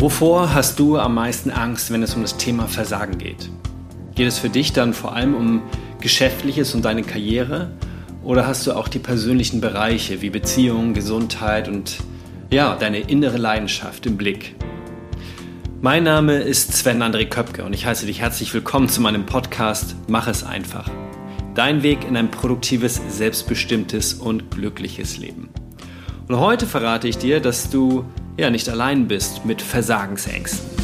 Wovor hast du am meisten Angst, wenn es um das Thema Versagen geht? Geht es für dich dann vor allem um Geschäftliches und deine Karriere? Oder hast du auch die persönlichen Bereiche wie Beziehung, Gesundheit und ja, deine innere Leidenschaft im Blick? Mein Name ist Sven André Köpke und ich heiße dich herzlich willkommen zu meinem Podcast Mach es einfach. Dein Weg in ein produktives, selbstbestimmtes und glückliches Leben. Und heute verrate ich dir, dass du ja nicht allein bist mit Versagensängsten.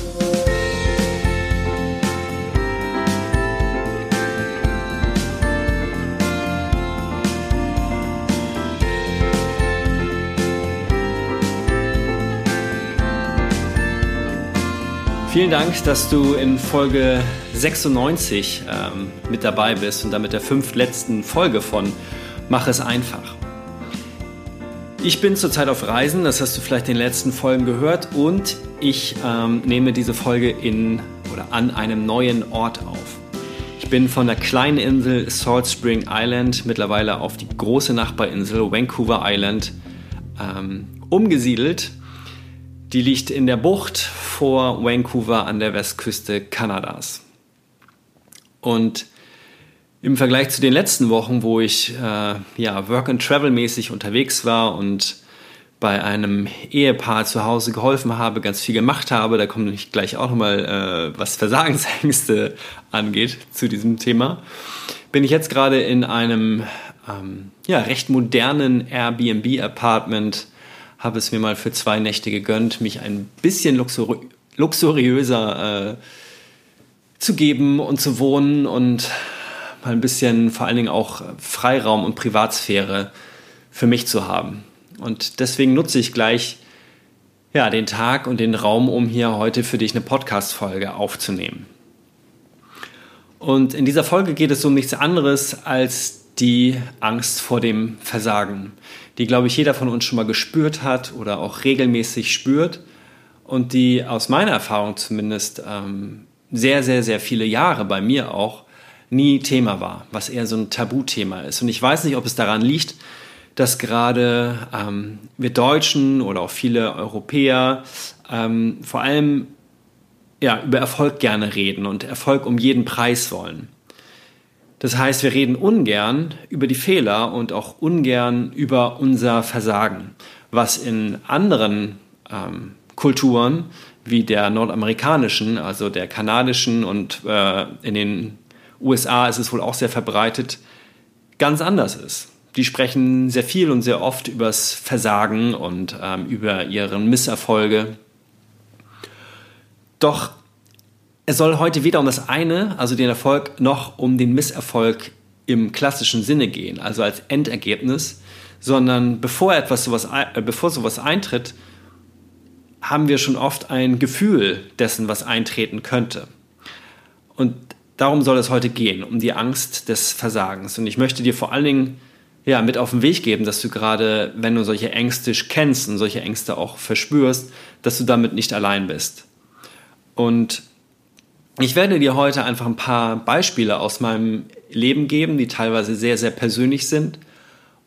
Vielen Dank, dass du in Folge 96 ähm, mit dabei bist und damit der fünftletzten Folge von Mach es einfach. Ich bin zurzeit auf Reisen, das hast du vielleicht in den letzten Folgen gehört, und ich ähm, nehme diese Folge in oder an einem neuen Ort auf. Ich bin von der kleinen Insel Salt Spring Island mittlerweile auf die große Nachbarinsel Vancouver Island ähm, umgesiedelt. Die liegt in der Bucht vor Vancouver an der Westküste Kanadas. Und im Vergleich zu den letzten Wochen, wo ich äh, ja, Work-and-Travel-mäßig unterwegs war und bei einem Ehepaar zu Hause geholfen habe, ganz viel gemacht habe, da komme ich gleich auch nochmal, äh, was Versagensängste angeht, zu diesem Thema, bin ich jetzt gerade in einem ähm, ja, recht modernen Airbnb-Apartment, habe es mir mal für zwei Nächte gegönnt, mich ein bisschen luxuri luxuriöser äh, zu geben und zu wohnen und mal ein bisschen vor allen Dingen auch Freiraum und Privatsphäre für mich zu haben. Und deswegen nutze ich gleich ja, den Tag und den Raum, um hier heute für dich eine Podcast-Folge aufzunehmen. Und in dieser Folge geht es um nichts anderes als die Angst vor dem Versagen, die, glaube ich, jeder von uns schon mal gespürt hat oder auch regelmäßig spürt und die aus meiner Erfahrung zumindest ähm, sehr, sehr, sehr viele Jahre bei mir auch nie Thema war, was eher so ein Tabuthema ist. Und ich weiß nicht, ob es daran liegt, dass gerade ähm, wir Deutschen oder auch viele Europäer ähm, vor allem ja, über Erfolg gerne reden und Erfolg um jeden Preis wollen. Das heißt, wir reden ungern über die Fehler und auch ungern über unser Versagen, was in anderen ähm, Kulturen wie der nordamerikanischen, also der kanadischen und äh, in den USA ist es wohl auch sehr verbreitet, ganz anders ist. Die sprechen sehr viel und sehr oft übers Versagen und ähm, über ihren Misserfolge. Doch es soll heute weder um das eine, also den Erfolg, noch um den Misserfolg im klassischen Sinne gehen, also als Endergebnis, sondern bevor etwas sowas, äh, bevor sowas eintritt, haben wir schon oft ein Gefühl dessen, was eintreten könnte. Und darum soll es heute gehen, um die Angst des Versagens. Und ich möchte dir vor allen Dingen ja, mit auf den Weg geben, dass du gerade, wenn du solche Ängste kennst und solche Ängste auch verspürst, dass du damit nicht allein bist. Und ich werde dir heute einfach ein paar Beispiele aus meinem Leben geben, die teilweise sehr, sehr persönlich sind.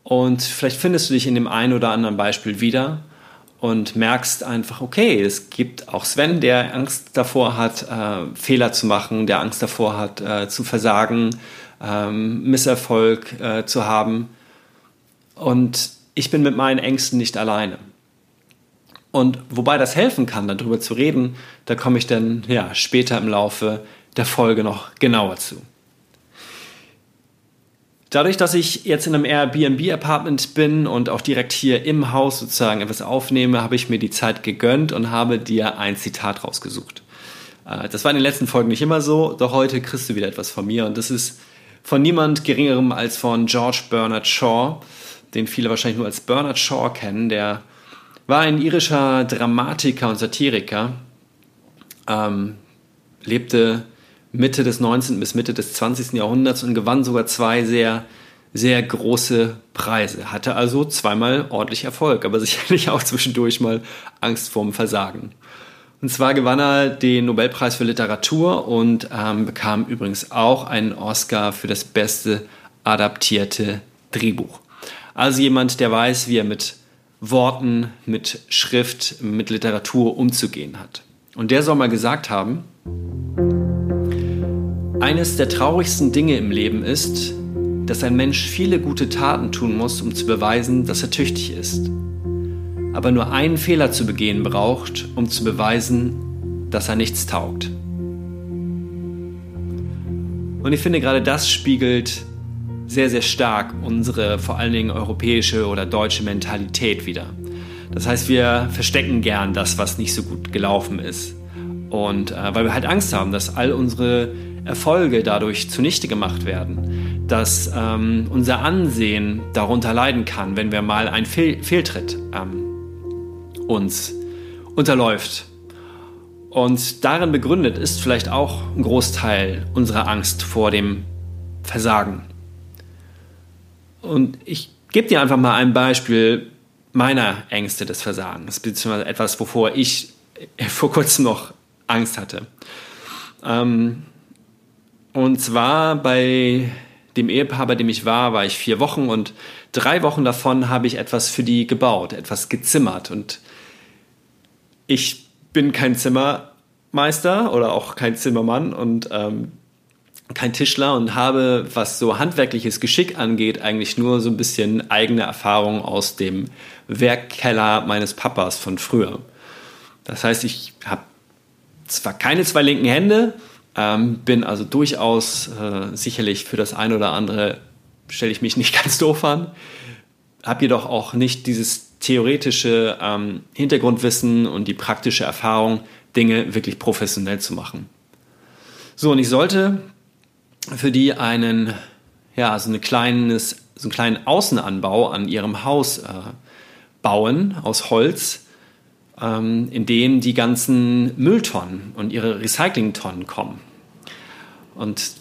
Und vielleicht findest du dich in dem einen oder anderen Beispiel wieder und merkst einfach, okay, es gibt auch Sven, der Angst davor hat, äh, Fehler zu machen, der Angst davor hat, äh, zu versagen, ähm, Misserfolg äh, zu haben. Und ich bin mit meinen Ängsten nicht alleine. Und wobei das helfen kann, darüber zu reden, da komme ich dann ja, später im Laufe der Folge noch genauer zu. Dadurch, dass ich jetzt in einem Airbnb-Apartment bin und auch direkt hier im Haus sozusagen etwas aufnehme, habe ich mir die Zeit gegönnt und habe dir ein Zitat rausgesucht. Äh, das war in den letzten Folgen nicht immer so, doch heute kriegst du wieder etwas von mir und das ist von niemand Geringerem als von George Bernard Shaw, den viele wahrscheinlich nur als Bernard Shaw kennen. Der war ein irischer Dramatiker und Satiriker, ähm, lebte Mitte des 19. bis Mitte des 20. Jahrhunderts und gewann sogar zwei sehr, sehr große Preise. Hatte also zweimal ordentlich Erfolg, aber sicherlich auch zwischendurch mal Angst vorm Versagen. Und zwar gewann er den Nobelpreis für Literatur und ähm, bekam übrigens auch einen Oscar für das beste adaptierte Drehbuch. Also jemand, der weiß, wie er mit Worten, mit Schrift, mit Literatur umzugehen hat. Und der soll mal gesagt haben, eines der traurigsten Dinge im Leben ist, dass ein Mensch viele gute Taten tun muss, um zu beweisen, dass er tüchtig ist. Aber nur einen Fehler zu begehen braucht, um zu beweisen, dass er nichts taugt. Und ich finde, gerade das spiegelt sehr, sehr stark unsere vor allen Dingen europäische oder deutsche Mentalität wieder. Das heißt, wir verstecken gern das, was nicht so gut gelaufen ist. Und äh, weil wir halt Angst haben, dass all unsere Erfolge dadurch zunichte gemacht werden, dass ähm, unser Ansehen darunter leiden kann, wenn wir mal einen Fehl Fehltritt ähm, uns unterläuft. Und darin begründet ist vielleicht auch ein Großteil unserer Angst vor dem Versagen. Und ich gebe dir einfach mal ein Beispiel meiner Ängste des Versagens, beziehungsweise etwas, wovor ich vor kurzem noch Angst hatte. Ähm, und zwar bei dem Ehepaar, bei dem ich war, war ich vier Wochen und drei Wochen davon habe ich etwas für die gebaut, etwas gezimmert. Und ich bin kein Zimmermeister oder auch kein Zimmermann und ähm, kein Tischler und habe, was so handwerkliches Geschick angeht, eigentlich nur so ein bisschen eigene Erfahrung aus dem Werkkeller meines Papas von früher. Das heißt, ich habe zwar keine zwei linken Hände, ähm, bin also durchaus äh, sicherlich für das eine oder andere, stelle ich mich nicht ganz doof an, habe jedoch auch nicht dieses theoretische ähm, Hintergrundwissen und die praktische Erfahrung, Dinge wirklich professionell zu machen. So, und ich sollte für die einen, ja, so, eine kleines, so einen kleinen Außenanbau an ihrem Haus äh, bauen aus Holz, ähm, in dem die ganzen Mülltonnen und ihre Recyclingtonnen kommen. Und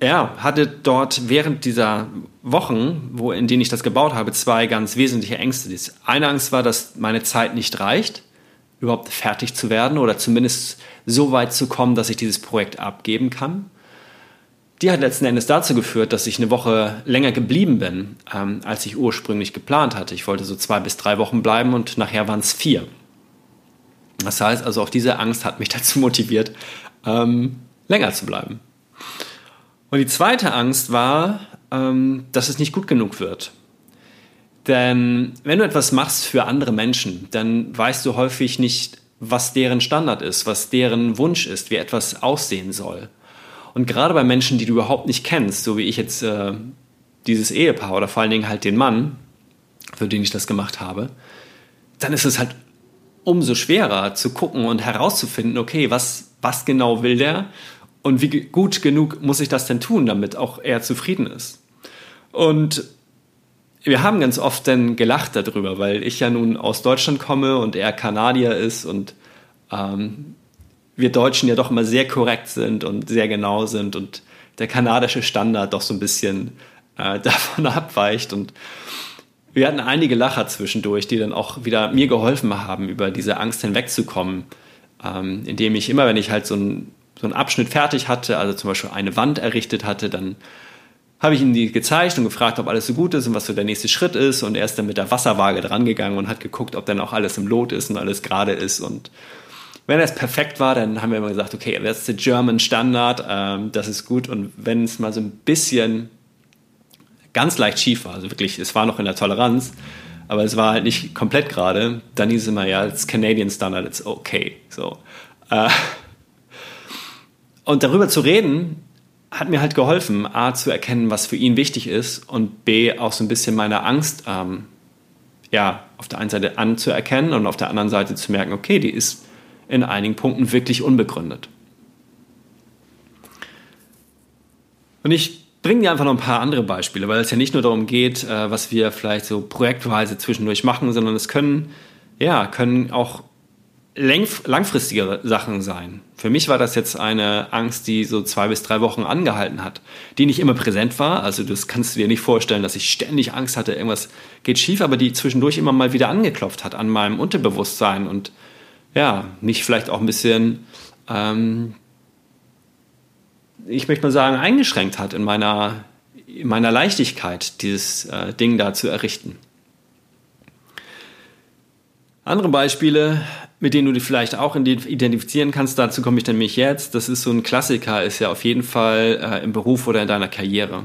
er hatte dort während dieser Wochen, wo, in denen ich das gebaut habe, zwei ganz wesentliche Ängste. Eine Angst war, dass meine Zeit nicht reicht, überhaupt fertig zu werden oder zumindest so weit zu kommen, dass ich dieses Projekt abgeben kann die hat letzten Endes dazu geführt, dass ich eine Woche länger geblieben bin, ähm, als ich ursprünglich geplant hatte. Ich wollte so zwei bis drei Wochen bleiben und nachher waren es vier. Das heißt also, auch diese Angst hat mich dazu motiviert, ähm, länger zu bleiben. Und die zweite Angst war, ähm, dass es nicht gut genug wird. Denn wenn du etwas machst für andere Menschen, dann weißt du häufig nicht, was deren Standard ist, was deren Wunsch ist, wie etwas aussehen soll. Und gerade bei Menschen, die du überhaupt nicht kennst, so wie ich jetzt äh, dieses Ehepaar oder vor allen Dingen halt den Mann, für den ich das gemacht habe, dann ist es halt umso schwerer zu gucken und herauszufinden, okay, was, was genau will der und wie gut genug muss ich das denn tun, damit auch er zufrieden ist. Und wir haben ganz oft dann gelacht darüber, weil ich ja nun aus Deutschland komme und er Kanadier ist und ähm, wir Deutschen ja doch immer sehr korrekt sind und sehr genau sind und der kanadische Standard doch so ein bisschen äh, davon abweicht. Und wir hatten einige Lacher zwischendurch, die dann auch wieder mir geholfen haben, über diese Angst hinwegzukommen, ähm, indem ich immer, wenn ich halt so, ein, so einen Abschnitt fertig hatte, also zum Beispiel eine Wand errichtet hatte, dann habe ich ihm die gezeigt und gefragt, ob alles so gut ist und was so der nächste Schritt ist. Und er ist dann mit der Wasserwaage drangegangen und hat geguckt, ob dann auch alles im Lot ist und alles gerade ist. Und wenn es perfekt war, dann haben wir immer gesagt, okay, that's the German Standard, ähm, das ist gut. Und wenn es mal so ein bisschen ganz leicht schief war, also wirklich, es war noch in der Toleranz, aber es war halt nicht komplett gerade, dann hieß es immer, ja, it's Canadian Standard, it's okay. So. Äh, und darüber zu reden, hat mir halt geholfen, A, zu erkennen, was für ihn wichtig ist und B, auch so ein bisschen meine Angst, ähm, ja, auf der einen Seite anzuerkennen und auf der anderen Seite zu merken, okay, die ist in einigen Punkten wirklich unbegründet. Und ich bringe dir einfach noch ein paar andere Beispiele, weil es ja nicht nur darum geht, äh, was wir vielleicht so projektweise zwischendurch machen, sondern es können, ja, können auch langfristigere Sachen sein. Für mich war das jetzt eine Angst, die so zwei bis drei Wochen angehalten hat, die nicht immer präsent war. Also das kannst du dir nicht vorstellen, dass ich ständig Angst hatte, irgendwas geht schief, aber die zwischendurch immer mal wieder angeklopft hat an meinem Unterbewusstsein und ja, mich vielleicht auch ein bisschen, ähm, ich möchte mal sagen, eingeschränkt hat in meiner, in meiner Leichtigkeit, dieses äh, Ding da zu errichten. Andere Beispiele, mit denen du dich vielleicht auch identifizieren kannst, dazu komme ich nämlich jetzt. Das ist so ein Klassiker, ist ja auf jeden Fall äh, im Beruf oder in deiner Karriere.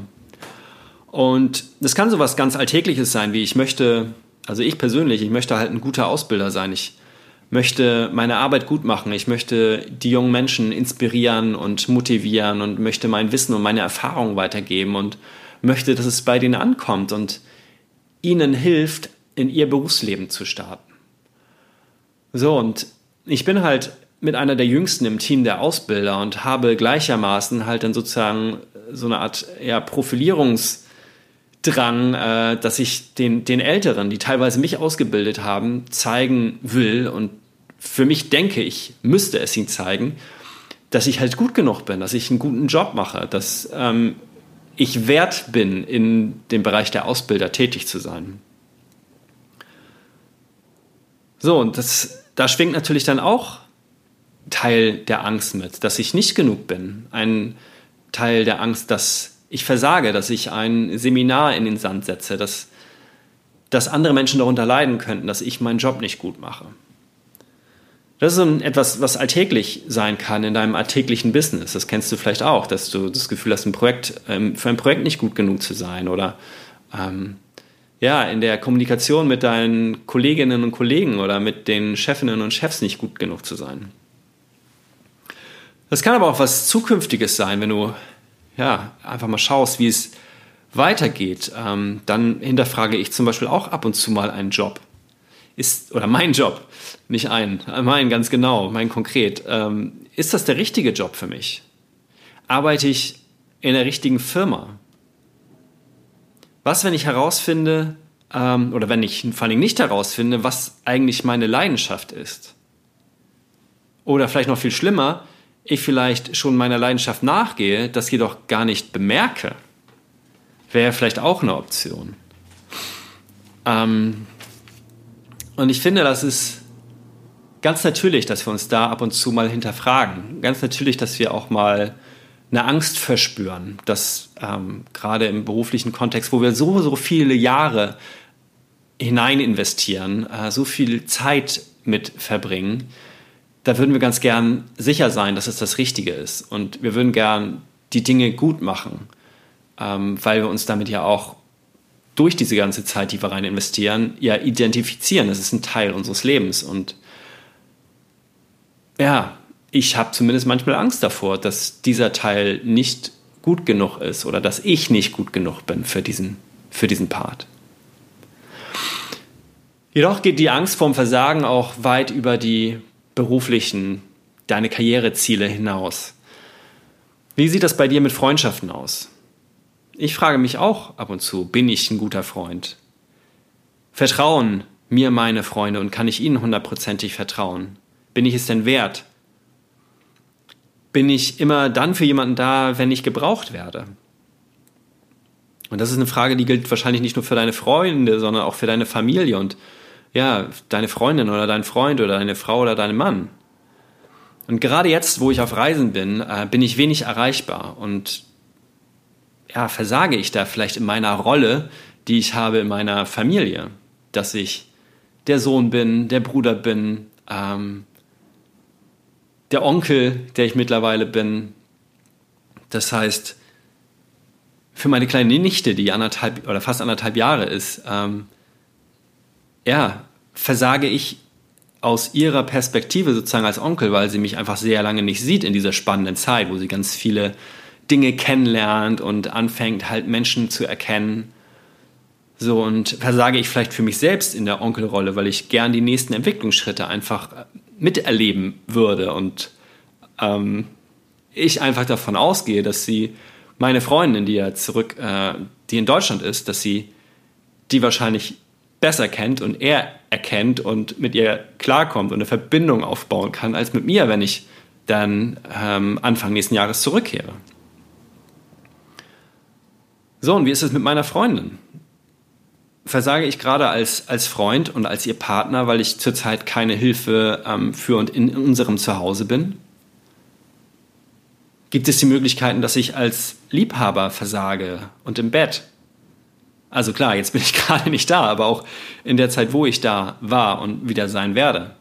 Und das kann so was ganz Alltägliches sein, wie ich möchte, also ich persönlich, ich möchte halt ein guter Ausbilder sein. Ich möchte meine Arbeit gut machen. Ich möchte die jungen Menschen inspirieren und motivieren und möchte mein Wissen und meine Erfahrungen weitergeben und möchte, dass es bei denen ankommt und ihnen hilft, in ihr Berufsleben zu starten. So, und ich bin halt mit einer der jüngsten im Team der Ausbilder und habe gleichermaßen halt dann sozusagen so eine Art ja, Profilierungsdrang, äh, dass ich den, den Älteren, die teilweise mich ausgebildet haben, zeigen will und für mich denke, ich müsste es ihnen zeigen, dass ich halt gut genug bin, dass ich einen guten Job mache, dass ähm, ich wert bin, in dem Bereich der Ausbilder tätig zu sein. So, und das, da schwingt natürlich dann auch Teil der Angst mit, dass ich nicht genug bin. Ein Teil der Angst, dass ich versage, dass ich ein Seminar in den Sand setze, dass, dass andere Menschen darunter leiden könnten, dass ich meinen Job nicht gut mache. Das ist etwas, was alltäglich sein kann in deinem alltäglichen Business. Das kennst du vielleicht auch, dass du das Gefühl hast, ein Projekt, ähm, für ein Projekt nicht gut genug zu sein oder ähm, ja, in der Kommunikation mit deinen Kolleginnen und Kollegen oder mit den Chefinnen und Chefs nicht gut genug zu sein. Das kann aber auch was Zukünftiges sein, wenn du ja, einfach mal schaust, wie es weitergeht. Ähm, dann hinterfrage ich zum Beispiel auch ab und zu mal einen Job. Ist, oder mein Job, nicht ein, mein ganz genau, mein konkret. Ähm, ist das der richtige Job für mich? Arbeite ich in der richtigen Firma? Was, wenn ich herausfinde, ähm, oder wenn ich vor allem nicht herausfinde, was eigentlich meine Leidenschaft ist? Oder vielleicht noch viel schlimmer, ich vielleicht schon meiner Leidenschaft nachgehe, das jedoch gar nicht bemerke. Wäre vielleicht auch eine Option. Ähm, und ich finde, das ist ganz natürlich, dass wir uns da ab und zu mal hinterfragen. Ganz natürlich, dass wir auch mal eine Angst verspüren, dass ähm, gerade im beruflichen Kontext, wo wir so, so viele Jahre hinein investieren, äh, so viel Zeit mit verbringen, da würden wir ganz gern sicher sein, dass es das Richtige ist. Und wir würden gern die Dinge gut machen, ähm, weil wir uns damit ja auch durch diese ganze Zeit, die wir rein investieren, ja identifizieren. Das ist ein Teil unseres Lebens. Und ja, ich habe zumindest manchmal Angst davor, dass dieser Teil nicht gut genug ist oder dass ich nicht gut genug bin für diesen, für diesen Part. Jedoch geht die Angst vorm Versagen auch weit über die beruflichen, deine Karriereziele hinaus. Wie sieht das bei dir mit Freundschaften aus? Ich frage mich auch ab und zu, bin ich ein guter Freund? Vertrauen mir meine Freunde und kann ich ihnen hundertprozentig vertrauen? Bin ich es denn wert, bin ich immer dann für jemanden da, wenn ich gebraucht werde? Und das ist eine Frage, die gilt wahrscheinlich nicht nur für deine Freunde, sondern auch für deine Familie und ja, deine Freundin oder dein Freund oder deine Frau oder deinen Mann. Und gerade jetzt, wo ich auf Reisen bin, äh, bin ich wenig erreichbar und ja, versage ich da vielleicht in meiner Rolle, die ich habe in meiner Familie, dass ich der Sohn bin, der Bruder bin, ähm, der Onkel, der ich mittlerweile bin. Das heißt, für meine kleine Nichte, die anderthalb oder fast anderthalb Jahre ist, ähm, ja, versage ich aus ihrer Perspektive sozusagen als Onkel, weil sie mich einfach sehr lange nicht sieht in dieser spannenden Zeit, wo sie ganz viele Dinge kennenlernt und anfängt halt Menschen zu erkennen. So und versage ich vielleicht für mich selbst in der Onkelrolle, weil ich gern die nächsten Entwicklungsschritte einfach miterleben würde und ähm, ich einfach davon ausgehe, dass sie meine Freundin, die ja zurück, äh, die in Deutschland ist, dass sie die wahrscheinlich besser kennt und er erkennt und mit ihr klarkommt und eine Verbindung aufbauen kann, als mit mir, wenn ich dann ähm, Anfang nächsten Jahres zurückkehre. So, und wie ist es mit meiner Freundin? Versage ich gerade als, als Freund und als ihr Partner, weil ich zurzeit keine Hilfe ähm, für und in unserem Zuhause bin? Gibt es die Möglichkeiten, dass ich als Liebhaber versage und im Bett? Also klar, jetzt bin ich gerade nicht da, aber auch in der Zeit, wo ich da war und wieder sein werde.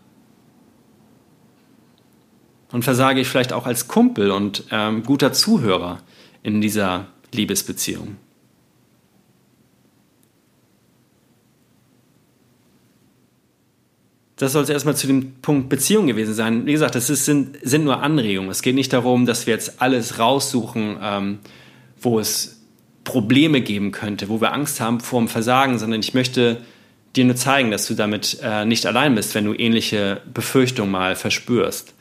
Und versage ich vielleicht auch als Kumpel und ähm, guter Zuhörer in dieser Liebesbeziehung. Das soll es erstmal zu dem Punkt Beziehung gewesen sein. Wie gesagt, das ist, sind, sind nur Anregungen. Es geht nicht darum, dass wir jetzt alles raussuchen, ähm, wo es Probleme geben könnte, wo wir Angst haben vor dem Versagen, sondern ich möchte dir nur zeigen, dass du damit äh, nicht allein bist, wenn du ähnliche Befürchtungen mal verspürst,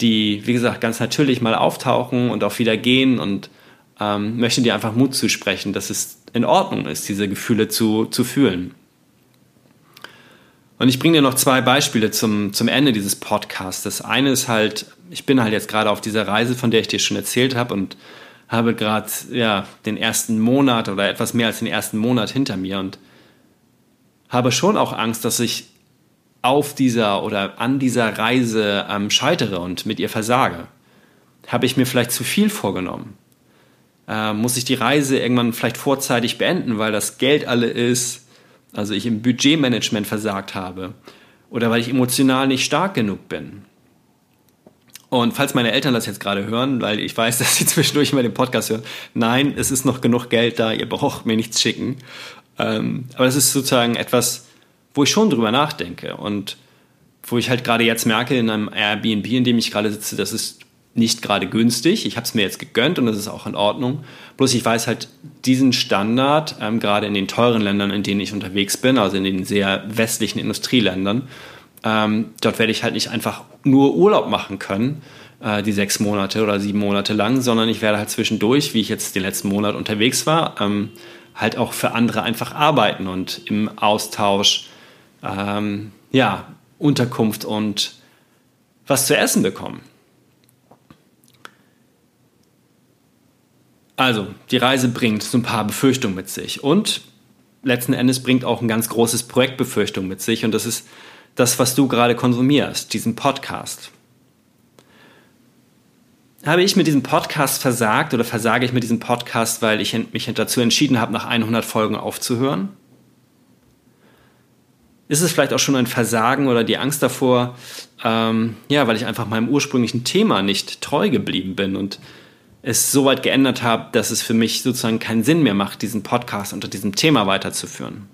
die, wie gesagt, ganz natürlich mal auftauchen und auch wieder gehen und ähm, möchte dir einfach Mut zusprechen, dass es in Ordnung ist, diese Gefühle zu, zu fühlen. Und ich bringe dir noch zwei Beispiele zum, zum Ende dieses Podcasts. Das eine ist halt, ich bin halt jetzt gerade auf dieser Reise, von der ich dir schon erzählt habe und habe gerade ja, den ersten Monat oder etwas mehr als den ersten Monat hinter mir und habe schon auch Angst, dass ich auf dieser oder an dieser Reise ähm, scheitere und mit ihr versage. Habe ich mir vielleicht zu viel vorgenommen? Äh, muss ich die Reise irgendwann vielleicht vorzeitig beenden, weil das Geld alle ist? Also ich im Budgetmanagement versagt habe oder weil ich emotional nicht stark genug bin. Und falls meine Eltern das jetzt gerade hören, weil ich weiß, dass sie zwischendurch immer den Podcast hören, nein, es ist noch genug Geld da, ihr braucht mir nichts schicken. Ähm, aber das ist sozusagen etwas, wo ich schon drüber nachdenke und wo ich halt gerade jetzt merke, in einem Airbnb, in dem ich gerade sitze, das ist nicht gerade günstig. Ich habe es mir jetzt gegönnt und das ist auch in Ordnung. Bloß ich weiß halt, diesen Standard, ähm, gerade in den teuren Ländern, in denen ich unterwegs bin, also in den sehr westlichen Industrieländern, ähm, dort werde ich halt nicht einfach nur Urlaub machen können, äh, die sechs Monate oder sieben Monate lang, sondern ich werde halt zwischendurch, wie ich jetzt den letzten Monat unterwegs war, ähm, halt auch für andere einfach arbeiten und im Austausch, ähm, ja, Unterkunft und was zu essen bekommen. Also, die Reise bringt so ein paar Befürchtungen mit sich und letzten Endes bringt auch ein ganz großes Projektbefürchtung mit sich und das ist das, was du gerade konsumierst, diesen Podcast. Habe ich mit diesem Podcast versagt oder versage ich mit diesem Podcast, weil ich mich dazu entschieden habe, nach 100 Folgen aufzuhören? Ist es vielleicht auch schon ein Versagen oder die Angst davor, ähm, ja, weil ich einfach meinem ursprünglichen Thema nicht treu geblieben bin und es so weit geändert habe, dass es für mich sozusagen keinen Sinn mehr macht, diesen Podcast unter diesem Thema weiterzuführen.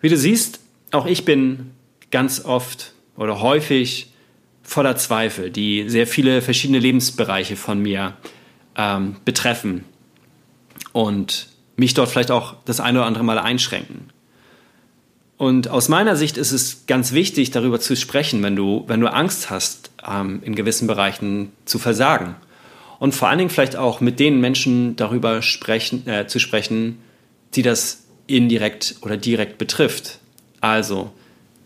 Wie du siehst, auch ich bin ganz oft oder häufig voller Zweifel, die sehr viele verschiedene Lebensbereiche von mir ähm, betreffen und mich dort vielleicht auch das eine oder andere Mal einschränken. Und aus meiner Sicht ist es ganz wichtig, darüber zu sprechen, wenn du, wenn du Angst hast, ähm, in gewissen Bereichen zu versagen. Und vor allen Dingen vielleicht auch mit den Menschen darüber sprechen, äh, zu sprechen, die das indirekt oder direkt betrifft. Also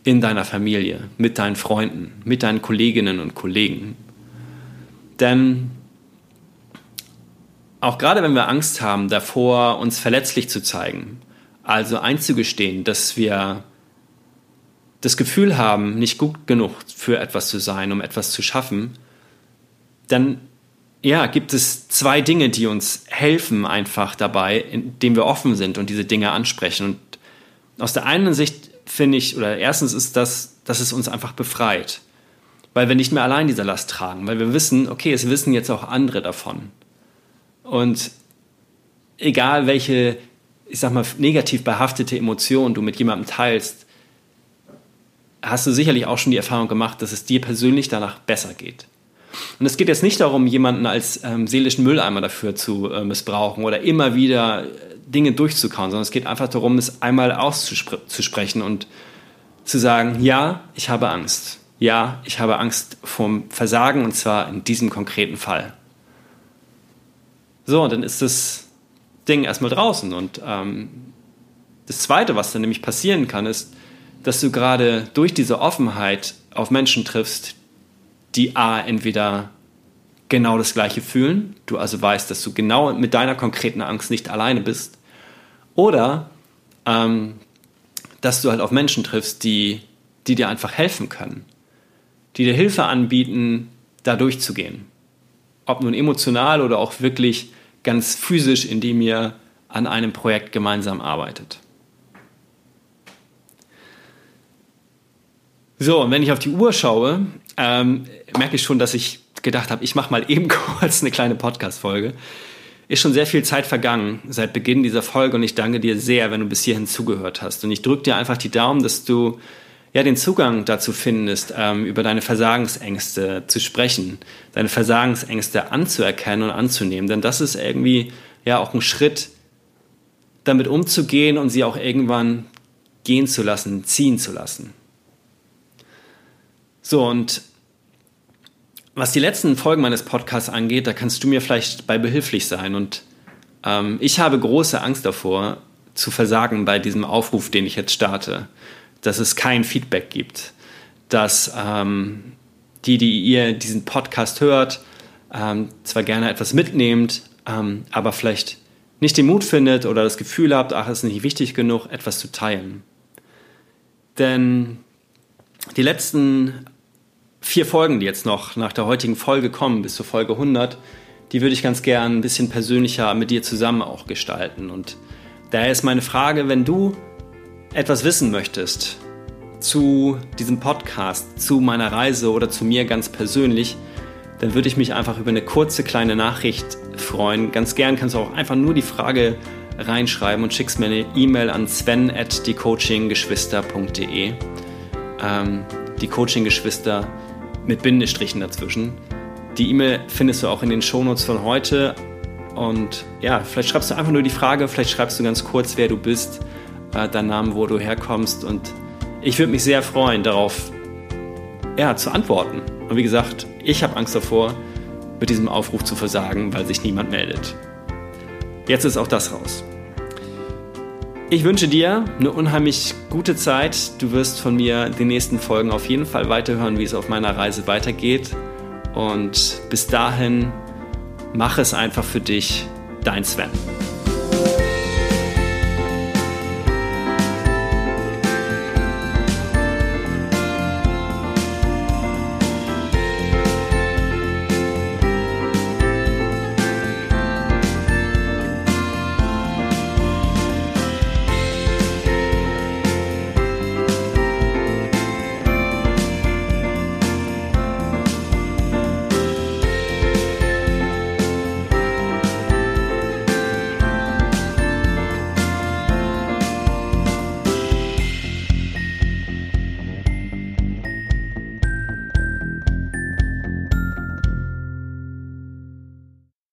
in deiner Familie, mit deinen Freunden, mit deinen Kolleginnen und Kollegen. Denn auch gerade wenn wir Angst haben davor, uns verletzlich zu zeigen, also einzugestehen, dass wir das Gefühl haben, nicht gut genug für etwas zu sein, um etwas zu schaffen, dann ja, gibt es zwei Dinge, die uns helfen einfach dabei, indem wir offen sind und diese Dinge ansprechen. Und aus der einen Sicht finde ich, oder erstens ist das, dass es uns einfach befreit, weil wir nicht mehr allein diese Last tragen, weil wir wissen, okay, es wissen jetzt auch andere davon. Und egal welche ich sag mal, negativ behaftete Emotionen du mit jemandem teilst, hast du sicherlich auch schon die Erfahrung gemacht, dass es dir persönlich danach besser geht. Und es geht jetzt nicht darum, jemanden als ähm, seelischen Mülleimer dafür zu äh, missbrauchen oder immer wieder äh, Dinge durchzukauen, sondern es geht einfach darum, es einmal auszusprechen und zu sagen, ja, ich habe Angst. Ja, ich habe Angst vom Versagen und zwar in diesem konkreten Fall. So, und dann ist es Ding erstmal draußen. Und ähm, das Zweite, was dann nämlich passieren kann, ist, dass du gerade durch diese Offenheit auf Menschen triffst, die A, entweder genau das Gleiche fühlen, du also weißt, dass du genau mit deiner konkreten Angst nicht alleine bist, oder ähm, dass du halt auf Menschen triffst, die, die dir einfach helfen können, die dir Hilfe anbieten, da durchzugehen. Ob nun emotional oder auch wirklich ganz physisch, indem ihr an einem Projekt gemeinsam arbeitet. So, und wenn ich auf die Uhr schaue, ähm, merke ich schon, dass ich gedacht habe, ich mache mal eben kurz eine kleine Podcast-Folge. Ist schon sehr viel Zeit vergangen seit Beginn dieser Folge und ich danke dir sehr, wenn du bis hierhin zugehört hast. Und ich drücke dir einfach die Daumen, dass du ja den Zugang dazu findest, ähm, über deine Versagensängste zu sprechen, deine Versagensängste anzuerkennen und anzunehmen. Denn das ist irgendwie ja auch ein Schritt, damit umzugehen und sie auch irgendwann gehen zu lassen, ziehen zu lassen. So, und was die letzten Folgen meines Podcasts angeht, da kannst du mir vielleicht bei behilflich sein. Und ähm, ich habe große Angst davor, zu versagen bei diesem Aufruf, den ich jetzt starte dass es kein Feedback gibt, dass ähm, die, die ihr diesen Podcast hört, ähm, zwar gerne etwas mitnehmt, ähm, aber vielleicht nicht den Mut findet oder das Gefühl habt, ach, es ist nicht wichtig genug, etwas zu teilen. Denn die letzten vier Folgen, die jetzt noch nach der heutigen Folge kommen, bis zur Folge 100, die würde ich ganz gern ein bisschen persönlicher mit dir zusammen auch gestalten. Und daher ist meine Frage, wenn du etwas wissen möchtest zu diesem Podcast, zu meiner Reise oder zu mir ganz persönlich, dann würde ich mich einfach über eine kurze kleine Nachricht freuen. Ganz gern kannst du auch einfach nur die Frage reinschreiben und schickst mir eine E-Mail an sven at diecoachinggeschwister.de. Ähm, die Coachinggeschwister mit Bindestrichen dazwischen. Die E-Mail findest du auch in den Shownotes von heute. Und ja, vielleicht schreibst du einfach nur die Frage, vielleicht schreibst du ganz kurz, wer du bist äh, deinen Namen, wo du herkommst. Und ich würde mich sehr freuen, darauf ja, zu antworten. Und wie gesagt, ich habe Angst davor, mit diesem Aufruf zu versagen, weil sich niemand meldet. Jetzt ist auch das raus. Ich wünsche dir eine unheimlich gute Zeit. Du wirst von mir die nächsten Folgen auf jeden Fall weiterhören, wie es auf meiner Reise weitergeht. Und bis dahin, mach es einfach für dich, dein Sven.